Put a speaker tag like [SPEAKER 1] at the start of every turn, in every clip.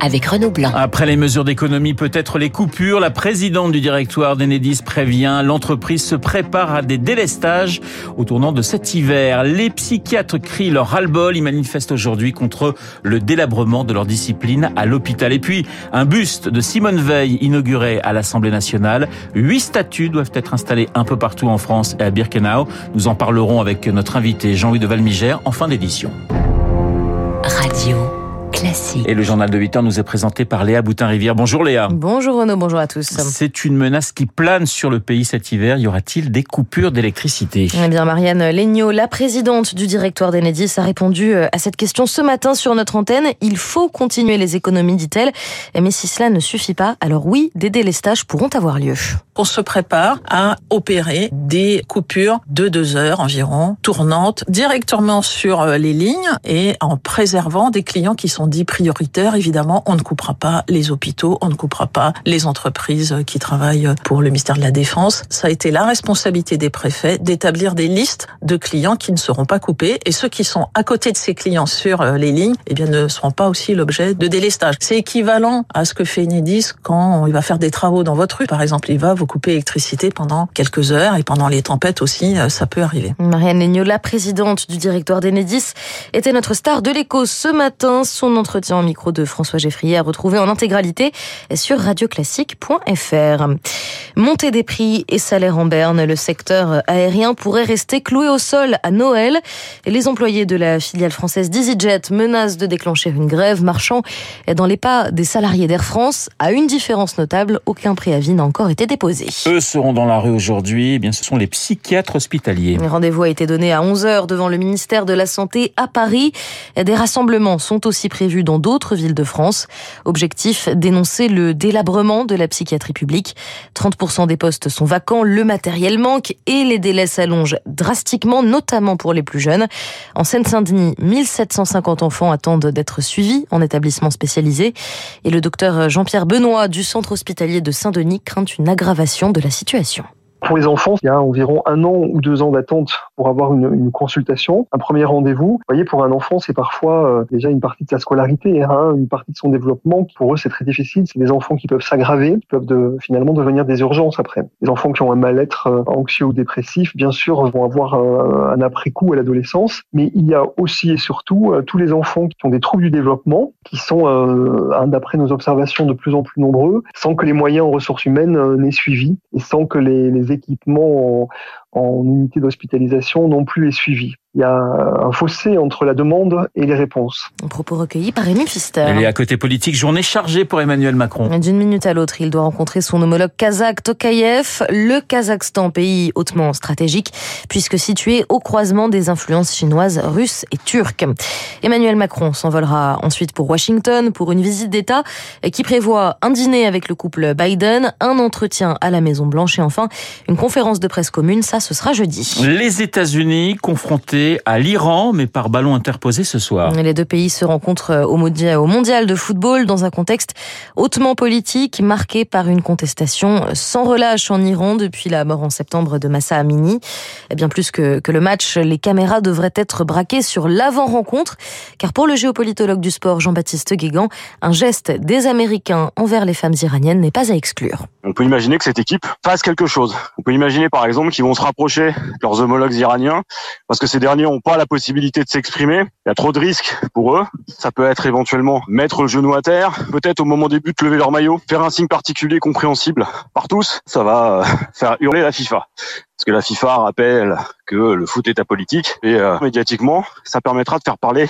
[SPEAKER 1] avec Renaud Blanc.
[SPEAKER 2] Après les mesures d'économie, peut-être les coupures, la présidente du directoire d'Enedis prévient l'entreprise se prépare à des délestages au tournant de cet hiver. Les psychiatres crient leur ras-le-bol, ils manifestent aujourd'hui contre le délabrement de leur discipline à l'hôpital. Et puis, un buste de Simone Veil inauguré à l'Assemblée nationale. Huit statues doivent être installées un peu partout en France et à Birkenau. Nous en parlerons avec notre invité Jean-Louis de Valmigère en fin d'édition.
[SPEAKER 1] Radio Classique.
[SPEAKER 2] Et le journal de 8 heures nous est présenté par Léa Boutin-Rivière. Bonjour Léa.
[SPEAKER 3] Bonjour Renaud, bonjour à tous.
[SPEAKER 2] C'est une menace qui plane sur le pays cet hiver. Y aura-t-il des coupures d'électricité?
[SPEAKER 3] Eh bien, Marianne Legnaud, la présidente du directoire d'Enedis, a répondu euh, à cette question ce matin sur notre antenne. Il faut continuer les économies, dit-elle. Mais si cela ne suffit pas, alors oui, des délestages pourront avoir lieu.
[SPEAKER 4] On se prépare à opérer des coupures de deux heures environ, tournantes, directement sur euh, les lignes et en préservant des clients qui sont dits prioritaires. Évidemment, on ne coupera pas les hôpitaux, on ne coupera pas les entreprises qui travaillent pour le ministère de la Défense. Ça a été la responsabilité des préfets d'établir des listes de clients qui ne seront pas coupés et ceux qui sont à côté de ces clients sur euh, les lignes, eh bien, ne seront pas aussi l'objet de délestage. C'est équivalent à ce que fait quand il va faire des travaux dans votre rue, par exemple. Il va vous couper l'électricité pendant quelques heures et pendant les tempêtes aussi, euh, ça peut arriver.
[SPEAKER 3] Marianne Legnaud, la présidente du directoire d'Enedis, était notre star de l'écho ce matin. Son entretien en micro de François Geffrier à retrouver en intégralité sur radioclassique.fr. Montée des prix et salaires en berne, le secteur aérien pourrait rester cloué au sol à Noël. Les employés de la filiale française d'EasyJet menacent de déclencher une grève marchant dans les pas des salariés d'Air France. À une différence notable, aucun préavis n'a encore été déposé.
[SPEAKER 2] Eux seront dans la rue aujourd'hui. Eh bien, ce sont les psychiatres hospitaliers.
[SPEAKER 3] Rendez-vous a été donné à 11h devant le ministère de la Santé à Paris. Des rassemblements sont aussi prévus dans d'autres villes de France. Objectif, dénoncer le délabrement de la psychiatrie publique. 30% des postes sont vacants, le matériel manque et les délais s'allongent drastiquement, notamment pour les plus jeunes. En Seine-Saint-Denis, 1750 enfants attendent d'être suivis en établissement spécialisé. Et le docteur Jean-Pierre Benoît du centre hospitalier de Saint-Denis craint une aggravation de la situation.
[SPEAKER 5] Pour les enfants, il y a environ un an ou deux ans d'attente pour avoir une, une, consultation, un premier rendez-vous. Vous voyez, pour un enfant, c'est parfois euh, déjà une partie de sa scolarité, hein, une partie de son développement. Pour eux, c'est très difficile. C'est des enfants qui peuvent s'aggraver, qui peuvent de, finalement devenir des urgences après. Les enfants qui ont un mal-être euh, anxieux ou dépressif, bien sûr, vont avoir un, un après-coup à l'adolescence. Mais il y a aussi et surtout euh, tous les enfants qui ont des troubles du développement, qui sont, euh, d'après nos observations, de plus en plus nombreux, sans que les moyens en ressources humaines euh, n'aient suivi et sans que les, les équipements en, unité d'hospitalisation non plus est suivi. Il y a un fossé entre la demande et les réponses.
[SPEAKER 3] Un propos recueilli par Rémi Pfister.
[SPEAKER 2] Est à côté politique, journée chargée pour Emmanuel Macron.
[SPEAKER 3] D'une minute à l'autre, il doit rencontrer son homologue kazakh Tokayev, le Kazakhstan, pays hautement stratégique, puisque situé au croisement des influences chinoises, russes et turques. Emmanuel Macron s'envolera ensuite pour Washington pour une visite d'État qui prévoit un dîner avec le couple Biden, un entretien à la Maison Blanche et enfin une conférence de presse commune. Ça, ce sera jeudi.
[SPEAKER 2] Les États-Unis confrontés à l'Iran, mais par ballon interposé ce soir.
[SPEAKER 3] Les deux pays se rencontrent au mondial de football dans un contexte hautement politique, marqué par une contestation sans relâche en Iran depuis la mort en septembre de Massa Amini. Et bien plus que, que le match, les caméras devraient être braquées sur l'avant-rencontre, car pour le géopolitologue du sport Jean-Baptiste Guégan, un geste des Américains envers les femmes iraniennes n'est pas à exclure.
[SPEAKER 6] On peut imaginer que cette équipe fasse quelque chose. On peut imaginer par exemple qu'ils vont se rapprocher de leurs homologues iraniens, parce que ces derniers n'ont pas la possibilité de s'exprimer. Il y a trop de risques pour eux. Ça peut être éventuellement mettre le genou à terre, peut-être au moment des buts lever leur maillot, faire un signe particulier compréhensible par tous. Ça va faire hurler la FIFA. Parce que la FIFA rappelle que le foot est apolitique et euh, médiatiquement, ça permettra de faire parler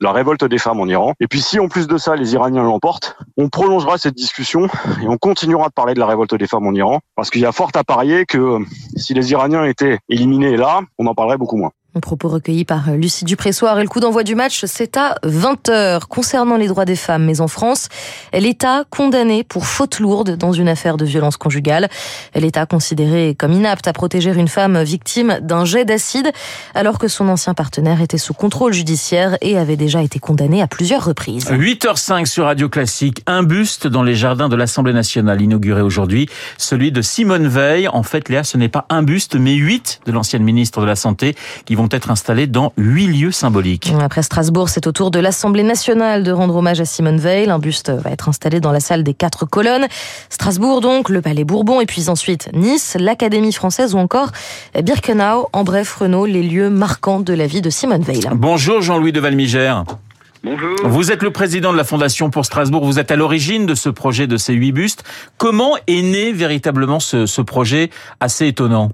[SPEAKER 6] la révolte des femmes en Iran. Et puis si en plus de ça, les Iraniens l'emportent, on prolongera cette discussion et on continuera de parler de la révolte des femmes en Iran, parce qu'il y a fort à parier que si les Iraniens étaient éliminés là, on en parlerait beaucoup moins.
[SPEAKER 3] Un propos recueilli par Lucie Dupressoir et le coup d'envoi du match, c'est à 20h. Concernant les droits des femmes, mais en France, l'État condamné pour faute lourde dans une affaire de violence conjugale. L'État considéré comme inapte à protéger une femme victime d'un jet d'acide alors que son ancien partenaire était sous contrôle judiciaire et avait déjà été condamné à plusieurs reprises.
[SPEAKER 2] 8h05 sur Radio Classique, un buste dans les jardins de l'Assemblée nationale inauguré aujourd'hui, celui de Simone Veil. En fait, Léa, ce n'est pas un buste, mais huit de l'ancienne ministre de la Santé qui vont être installés dans huit lieux symboliques.
[SPEAKER 3] Après Strasbourg, c'est au tour de l'Assemblée nationale de rendre hommage à Simone Veil. Un buste va être installé dans la salle des quatre colonnes. Strasbourg donc, le Palais Bourbon et puis ensuite Nice, l'Académie française ou encore Birkenau. En bref, Renault, les lieux marquants de la vie de Simone Veil.
[SPEAKER 2] Bonjour Jean-Louis de Valmigère.
[SPEAKER 7] Bonjour.
[SPEAKER 2] Vous êtes le président de la Fondation pour Strasbourg. Vous êtes à l'origine de ce projet de ces huit bustes. Comment est né véritablement ce, ce projet assez étonnant?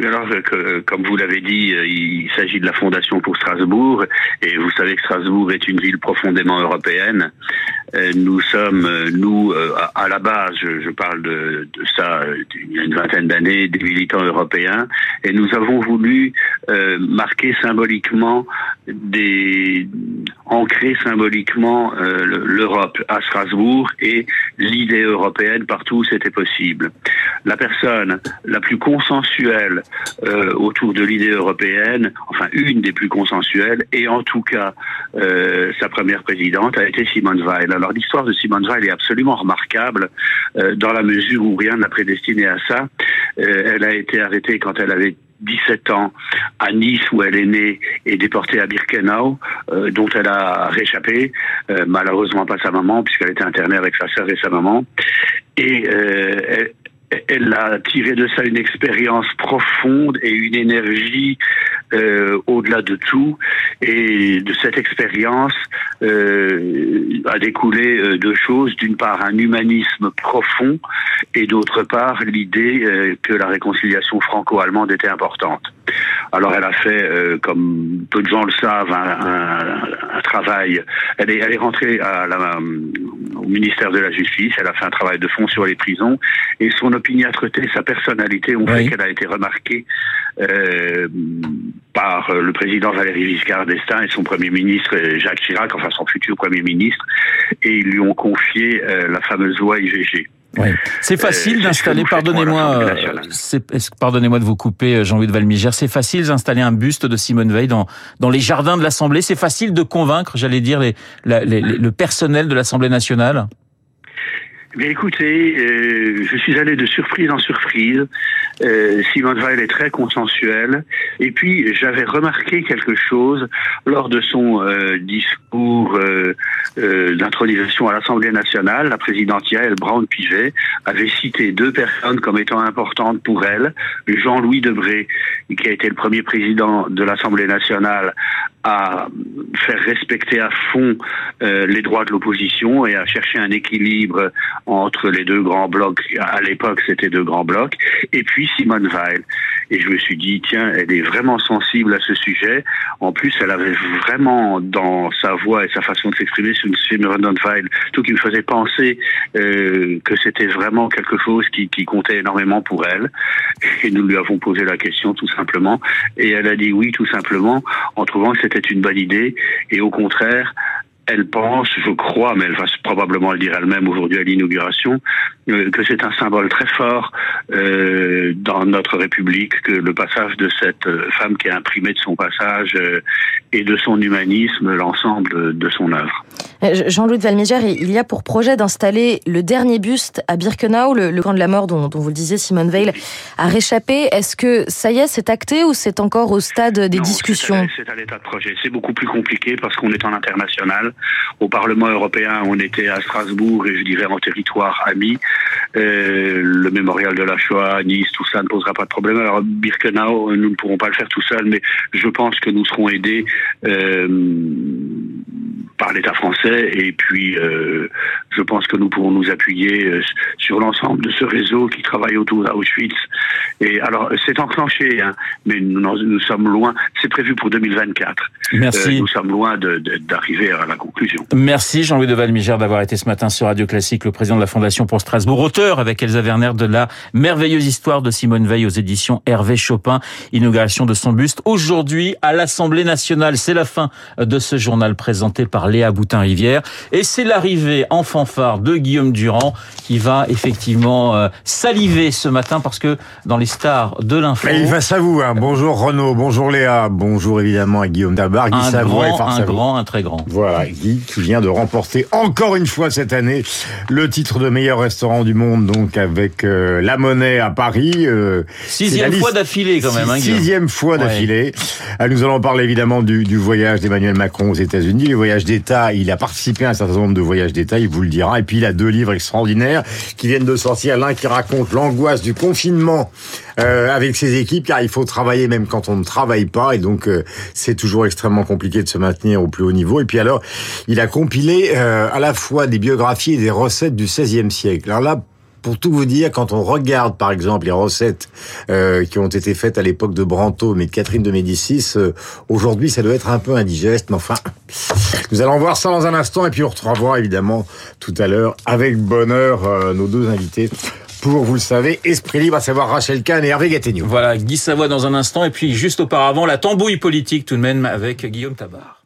[SPEAKER 7] Alors, que, comme vous l'avez dit, euh, il s'agit de la Fondation pour Strasbourg, et vous savez que Strasbourg est une ville profondément européenne. Euh, nous sommes, euh, nous, à la base, je, parle de, de, ça il y a une vingtaine d'années, des militants européens, et nous avons voulu marquer symboliquement des ancrer symboliquement l'Europe à Strasbourg et l'idée européenne partout où c'était possible. La personne la plus consensuelle euh, autour de l'idée européenne, enfin une des plus consensuelles, et en tout cas euh, sa première présidente a été Simone Weil. Alors l'histoire de Simone Weil est absolument remarquable euh, dans la mesure où rien ne l'a prédestinée à ça. elle a été arrêtée quand elle avait 17 ans à Nice où elle est née et déportée à Birkenau, dont elle a réchappé, malheureusement pas sa maman puisqu'elle était internée avec sa sœur et sa maman. Et elle, elle a tiré de ça une expérience profonde et une énergie euh, au-delà de tout. Et de cette expérience euh, a découlé euh, deux choses. D'une part, un humanisme profond et d'autre part, l'idée que la réconciliation franco-allemande était importante. Alors elle a fait, comme peu de gens le savent, un, travail. Elle est, elle est rentrée à la, au ministère de la Justice. Elle a fait un travail de fond sur les prisons et son opiniâtreté, sa personnalité ont fait qu'elle a été remarquée euh, par le président Valéry Giscard d'Estaing et son premier ministre Jacques Chirac, enfin son futur premier ministre, et ils lui ont confié euh, la fameuse loi IVG.
[SPEAKER 2] C'est facile euh, d'installer, pardonnez-moi, pardonnez-moi de vous couper, Jean-Louis de Valmigère, c'est facile d'installer un buste de Simone Veil dans, dans les jardins de l'Assemblée? C'est facile de convaincre, j'allais dire, les, le personnel de l'Assemblée nationale?
[SPEAKER 7] Mais écoutez, euh, je suis allé de surprise en surprise. Euh, Simone Veil est très consensuelle. Et puis, j'avais remarqué quelque chose lors de son euh, discours euh, euh, d'intronisation à l'Assemblée nationale. La présidente Yael Brown-Pivet avait cité deux personnes comme étant importantes pour elle. Jean-Louis Debré, qui a été le premier président de l'Assemblée nationale à faire respecter à fond euh, les droits de l'opposition et à chercher un équilibre entre les deux grands blocs. À l'époque, c'était deux grands blocs. Et puis Simone Weil. Et je me suis dit, tiens, elle est vraiment sensible à ce sujet. En plus, elle avait vraiment dans sa voix et sa façon de s'exprimer sur Simone Weil tout qui me faisait penser euh, que c'était vraiment quelque chose qui, qui comptait énormément pour elle. Et nous lui avons posé la question tout simplement. Et elle a dit oui tout simplement en trouvant que c'était une bonne idée. Et au contraire, elle pense, je crois, mais elle va probablement le dire elle-même aujourd'hui à l'inauguration, euh, que c'est un symbole très fort euh, dans notre République que le passage de cette euh, femme qui a imprimé de son passage et de son humanisme l'ensemble de son œuvre.
[SPEAKER 3] Jean-Louis de Valmégère, il y a pour projet d'installer le dernier buste à Birkenau, le, camp de la mort dont, vous le disiez, Simone Veil a réchappé. Est-ce que ça y est, c'est acté ou c'est encore au stade des discussions
[SPEAKER 7] C'est à l'état de projet. C'est beaucoup plus compliqué parce qu'on est en international. Au Parlement européen, on était à Strasbourg et je dirais en territoire ami. Euh, le mémorial de la Shoah, Nice, tout ça ne posera pas de problème. Alors Birkenau, nous ne pourrons pas le faire tout seul, mais je pense que nous serons aidés. Euh, par l'État français. Et puis, euh, je pense que nous pourrons nous appuyer euh, sur l'ensemble de ce réseau qui travaille autour d'Auschwitz. Et alors, c'est enclenché, hein, mais nous, nous, sommes loin. C'est prévu pour 2024.
[SPEAKER 2] Merci.
[SPEAKER 7] Euh, nous sommes loin d'arriver à la conclusion.
[SPEAKER 2] Merci Jean-Louis de Valmigère d'avoir été ce matin sur Radio Classique, le président de la Fondation pour Strasbourg, auteur avec Elsa Werner de la merveilleuse histoire de Simone Veil aux éditions Hervé Chopin, inauguration de son buste aujourd'hui à l'Assemblée nationale. C'est la fin de ce journal présenté par Léa Boutin-Rivière et c'est l'arrivée en fanfare de Guillaume Durand qui va effectivement euh, saliver ce matin parce que dans les stars de l'info...
[SPEAKER 8] Il face à vous. Hein. Bonjour Renaud, bonjour Léa, bonjour évidemment à Guillaume Dabar, Guy
[SPEAKER 2] un
[SPEAKER 8] Savoie
[SPEAKER 2] grand, un grand, un très grand.
[SPEAKER 8] Voilà, Guy qui vient de remporter encore une fois cette année le titre de meilleur restaurant du monde, donc avec euh, La Monnaie à Paris. Euh,
[SPEAKER 2] sixième fois d'affilée quand même. Hein,
[SPEAKER 8] sixième fois d'affilée. Ouais. Nous allons parler évidemment du, du voyage d'Emmanuel Macron aux États-Unis, le voyage Il a participé à un certain nombre de voyages d'État, il vous le dira. Et puis il a deux livres extraordinaires qui viennent de sortir. L'un qui raconte l'angoisse du confinement euh, avec ses équipes, car il faut travailler même quand on ne travaille pas, et donc euh, c'est toujours extrêmement compliqué de se maintenir au plus haut niveau. Et puis alors, il a compilé euh, à la fois des biographies et des recettes du XVIe siècle. Alors là, pour tout vous dire, quand on regarde par exemple les recettes euh, qui ont été faites à l'époque de Brantôme et de Catherine de Médicis, euh, aujourd'hui ça doit être un peu indigeste, mais enfin, nous allons voir ça dans un instant et puis on retrouvera évidemment tout à l'heure avec bonheur euh, nos deux invités pour, vous le savez, Esprit Libre, à savoir Rachel Kahn et Hervé Gattegno.
[SPEAKER 2] Voilà, Guy Savoie dans un instant, et puis juste auparavant, la tambouille politique tout de même avec Guillaume Tabar.